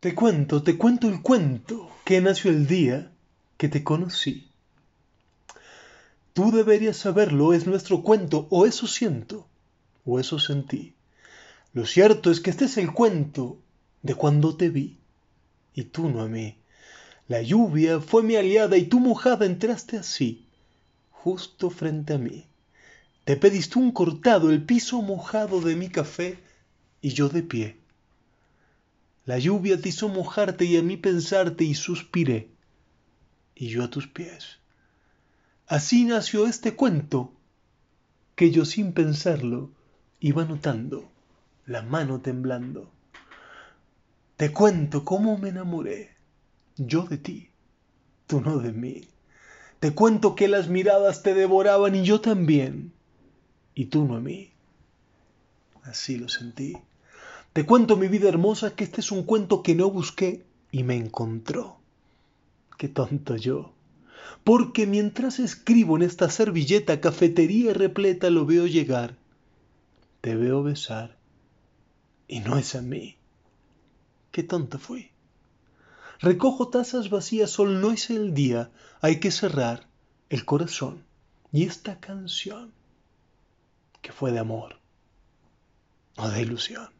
Te cuento, te cuento el cuento que nació el día que te conocí. Tú deberías saberlo, es nuestro cuento, o eso siento, o eso sentí. Lo cierto es que este es el cuento de cuando te vi, y tú no a mí. La lluvia fue mi aliada y tú mojada entraste así, justo frente a mí. Te pediste un cortado, el piso mojado de mi café, y yo de pie la lluvia te hizo mojarte y a mí pensarte y suspiré, y yo a tus pies. Así nació este cuento que yo sin pensarlo iba notando, la mano temblando. Te cuento cómo me enamoré, yo de ti, tú no de mí. Te cuento que las miradas te devoraban y yo también, y tú no a mí. Así lo sentí. Te cuento, mi vida hermosa, que este es un cuento que no busqué y me encontró. Qué tonto yo. Porque mientras escribo en esta servilleta cafetería repleta lo veo llegar. Te veo besar. Y no es a mí. Qué tonto fui. Recojo tazas vacías, sol no es el día. Hay que cerrar el corazón. Y esta canción, que fue de amor, no de ilusión.